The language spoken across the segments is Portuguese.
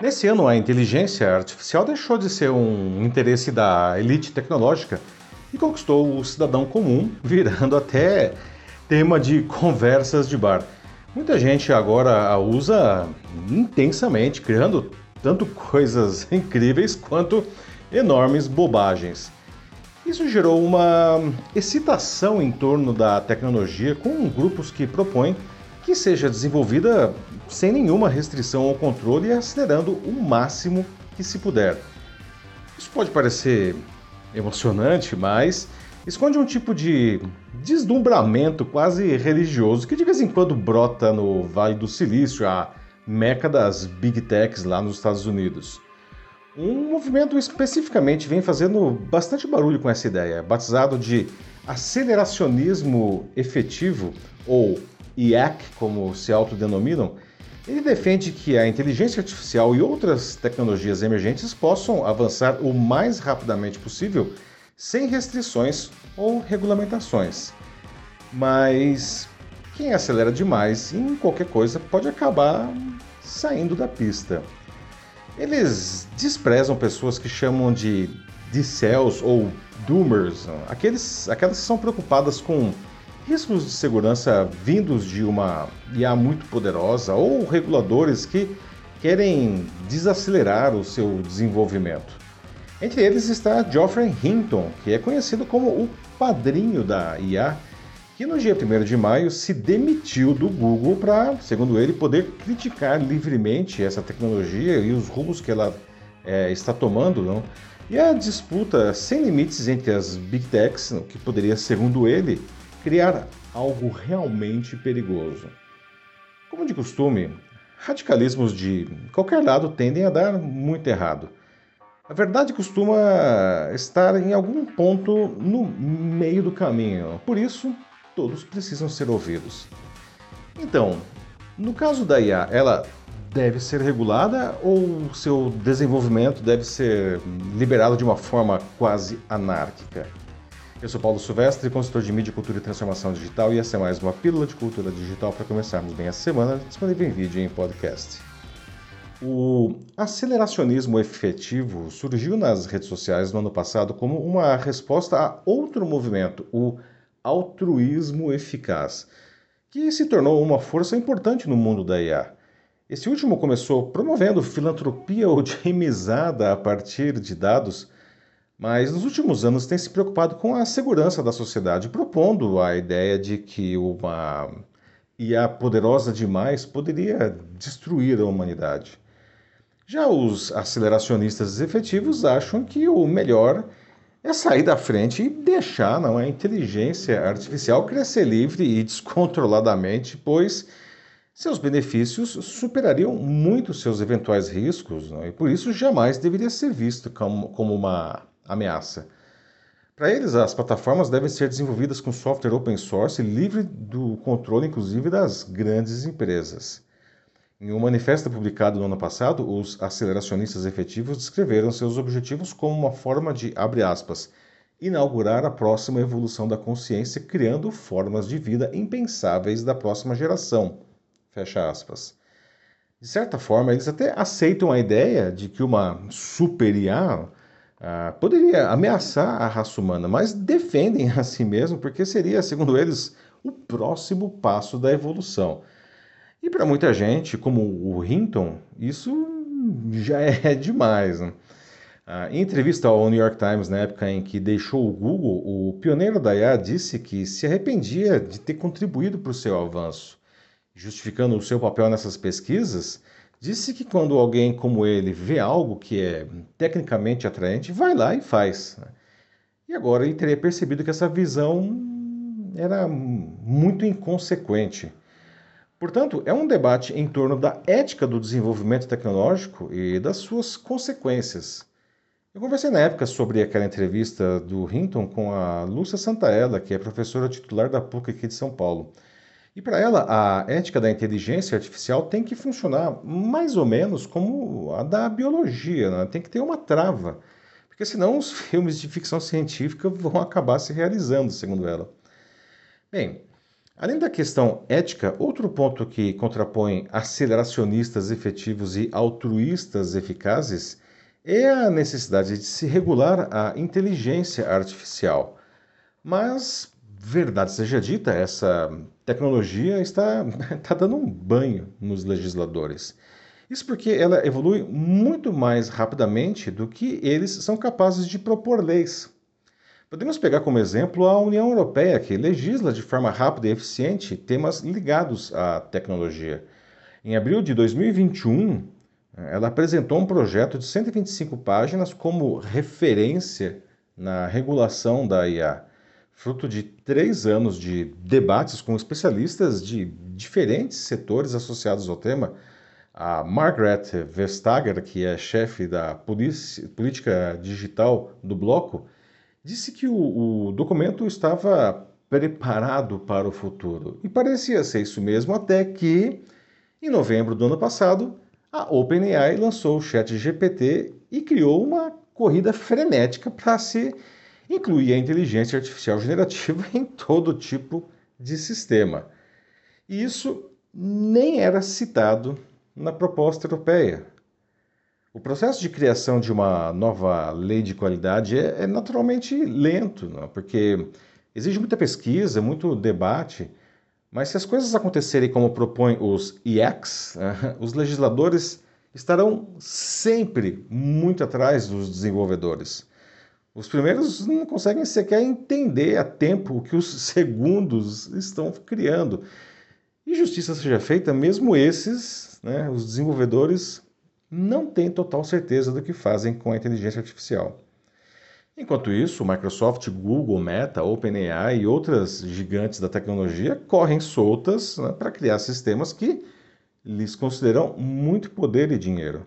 Nesse ano, a inteligência artificial deixou de ser um interesse da elite tecnológica e conquistou o cidadão comum, virando até tema de conversas de bar. Muita gente agora a usa intensamente, criando tanto coisas incríveis quanto enormes bobagens. Isso gerou uma excitação em torno da tecnologia com grupos que propõem que seja desenvolvida sem nenhuma restrição ou controle e acelerando o máximo que se puder. Isso pode parecer emocionante, mas esconde um tipo de deslumbramento quase religioso que de vez em quando brota no Vale do Silício, a meca das big techs lá nos Estados Unidos. Um movimento especificamente vem fazendo bastante barulho com essa ideia, batizado de aceleracionismo efetivo ou IAC, como se autodenominam, ele defende que a inteligência artificial e outras tecnologias emergentes possam avançar o mais rapidamente possível sem restrições ou regulamentações. Mas quem acelera demais em qualquer coisa pode acabar saindo da pista. Eles desprezam pessoas que chamam de decels ou doomers, aqueles, aquelas que são preocupadas com riscos de segurança vindos de uma IA muito poderosa ou reguladores que querem desacelerar o seu desenvolvimento. Entre eles está Geoffrey Hinton, que é conhecido como o padrinho da IA, que no dia 1 de maio se demitiu do Google para, segundo ele, poder criticar livremente essa tecnologia e os rumos que ela é, está tomando. Não? E a disputa sem limites entre as Big Techs, que poderia, segundo ele, criar algo realmente perigoso. Como de costume, radicalismos de qualquer lado tendem a dar muito errado. A verdade costuma estar em algum ponto no meio do caminho, por isso todos precisam ser ouvidos. Então, no caso da IA, ela deve ser regulada ou seu desenvolvimento deve ser liberado de uma forma quase anárquica? Eu sou Paulo Silvestre, consultor de mídia, cultura e transformação digital, e essa é mais uma pílula de cultura digital para começarmos bem a semana, disponível em vídeo e em podcast. O aceleracionismo efetivo surgiu nas redes sociais no ano passado como uma resposta a outro movimento, o altruísmo eficaz, que se tornou uma força importante no mundo da IA. Esse último começou promovendo filantropia otimizada a partir de dados mas nos últimos anos tem se preocupado com a segurança da sociedade, propondo a ideia de que uma IA poderosa demais poderia destruir a humanidade. Já os aceleracionistas efetivos acham que o melhor é sair da frente e deixar não, a inteligência artificial crescer livre e descontroladamente, pois seus benefícios superariam muito seus eventuais riscos, não, e por isso jamais deveria ser visto como, como uma ameaça. Para eles, as plataformas devem ser desenvolvidas com software open source livre do controle, inclusive, das grandes empresas. Em um manifesto publicado no ano passado, os aceleracionistas efetivos descreveram seus objetivos como uma forma de, abre aspas, inaugurar a próxima evolução da consciência, criando formas de vida impensáveis da próxima geração. Fecha aspas. De certa forma, eles até aceitam a ideia de que uma super IA ah, poderia ameaçar a raça humana, mas defendem a si mesmo porque seria, segundo eles, o próximo passo da evolução. E para muita gente, como o Hinton, isso já é demais. Né? Ah, em entrevista ao New York Times, na época em que deixou o Google, o pioneiro da IA disse que se arrependia de ter contribuído para o seu avanço, justificando o seu papel nessas pesquisas Disse que quando alguém como ele vê algo que é tecnicamente atraente, vai lá e faz. Né? E agora ele teria percebido que essa visão era muito inconsequente. Portanto, é um debate em torno da ética do desenvolvimento tecnológico e das suas consequências. Eu conversei na época sobre aquela entrevista do Hinton com a Lúcia Santaella, que é professora titular da PUC aqui de São Paulo. E para ela, a ética da inteligência artificial tem que funcionar mais ou menos como a da biologia, né? tem que ter uma trava, porque senão os filmes de ficção científica vão acabar se realizando, segundo ela. Bem, Além da questão ética, outro ponto que contrapõe aceleracionistas efetivos e altruístas eficazes é a necessidade de se regular a inteligência artificial. Mas, verdade seja dita, essa tecnologia está, está dando um banho nos legisladores. Isso porque ela evolui muito mais rapidamente do que eles são capazes de propor leis. Podemos pegar como exemplo a União Europeia, que legisla de forma rápida e eficiente temas ligados à tecnologia. Em abril de 2021, ela apresentou um projeto de 125 páginas como referência na regulação da IA, fruto de três anos de debates com especialistas de diferentes setores associados ao tema. A Margaret Vestager, que é chefe da política digital do bloco, disse que o, o documento estava preparado para o futuro. E parecia ser isso mesmo, até que, em novembro do ano passado, a OpenAI lançou o ChatGPT e criou uma corrida frenética para se incluir a inteligência artificial generativa em todo tipo de sistema. E isso nem era citado na proposta europeia. O processo de criação de uma nova lei de qualidade é, é naturalmente lento, não? porque exige muita pesquisa, muito debate. Mas se as coisas acontecerem como propõem os IECs, os legisladores estarão sempre muito atrás dos desenvolvedores. Os primeiros não conseguem sequer entender a tempo o que os segundos estão criando. E justiça seja feita, mesmo esses, né, os desenvolvedores, não têm total certeza do que fazem com a inteligência artificial. Enquanto isso, Microsoft, Google, Meta, OpenAI e outras gigantes da tecnologia correm soltas né, para criar sistemas que lhes consideram muito poder e dinheiro.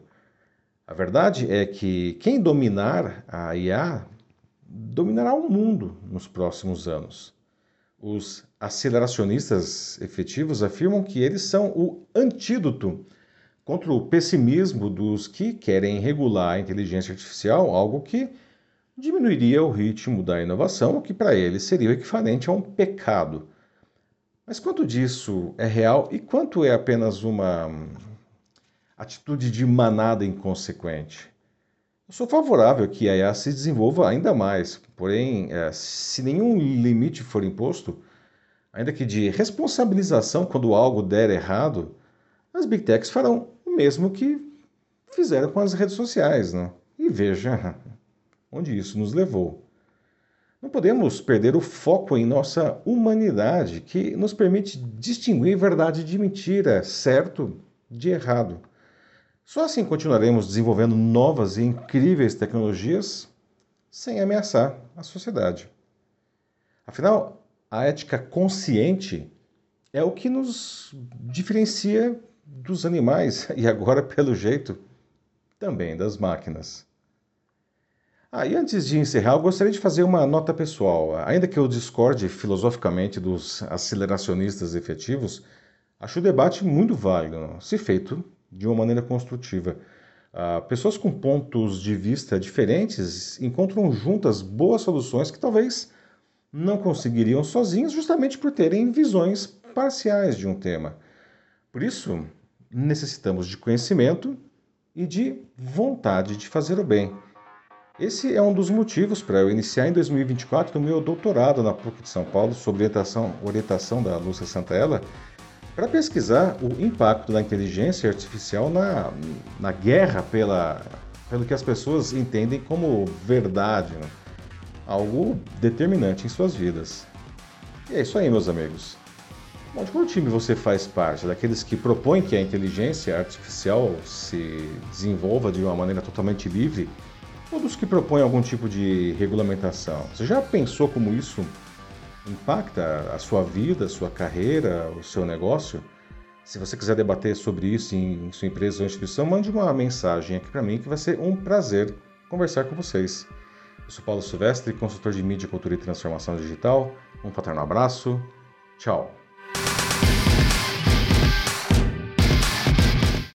A verdade é que quem dominar a IA dominará o mundo nos próximos anos. Os aceleracionistas efetivos afirmam que eles são o antídoto contra o pessimismo dos que querem regular a inteligência artificial, algo que diminuiria o ritmo da inovação, o que para eles seria o equivalente a um pecado. Mas quanto disso é real e quanto é apenas uma atitude de manada inconsequente? Sou favorável que a IA se desenvolva ainda mais, porém, é, se nenhum limite for imposto, ainda que de responsabilização quando algo der errado, as big techs farão o mesmo que fizeram com as redes sociais. Né? E veja onde isso nos levou. Não podemos perder o foco em nossa humanidade, que nos permite distinguir verdade de mentira, certo de errado. Só assim continuaremos desenvolvendo novas e incríveis tecnologias sem ameaçar a sociedade. Afinal, a ética consciente é o que nos diferencia dos animais e agora, pelo jeito, também das máquinas. Ah, e antes de encerrar, eu gostaria de fazer uma nota pessoal. Ainda que eu discorde filosoficamente dos aceleracionistas efetivos, acho o debate muito válido, se feito de uma maneira construtiva. Ah, pessoas com pontos de vista diferentes encontram juntas boas soluções que talvez não conseguiriam sozinhos, justamente por terem visões parciais de um tema. Por isso, necessitamos de conhecimento e de vontade de fazer o bem. Esse é um dos motivos para eu iniciar em 2024 o meu doutorado na PUC de São Paulo sobre orientação, orientação da Lúcia Santaella para pesquisar o impacto da inteligência artificial na, na guerra pela, pelo que as pessoas entendem como verdade, né? algo determinante em suas vidas. E é isso aí, meus amigos. Bom, de qual time você faz parte? Daqueles que propõem que a inteligência artificial se desenvolva de uma maneira totalmente livre ou dos que propõem algum tipo de regulamentação. Você já pensou como isso impacta a sua vida, a sua carreira, o seu negócio? Se você quiser debater sobre isso em sua empresa ou instituição, mande uma mensagem aqui para mim que vai ser um prazer conversar com vocês. Eu sou Paulo Silvestre, consultor de mídia, cultura e transformação digital. Um fraterno abraço. Tchau.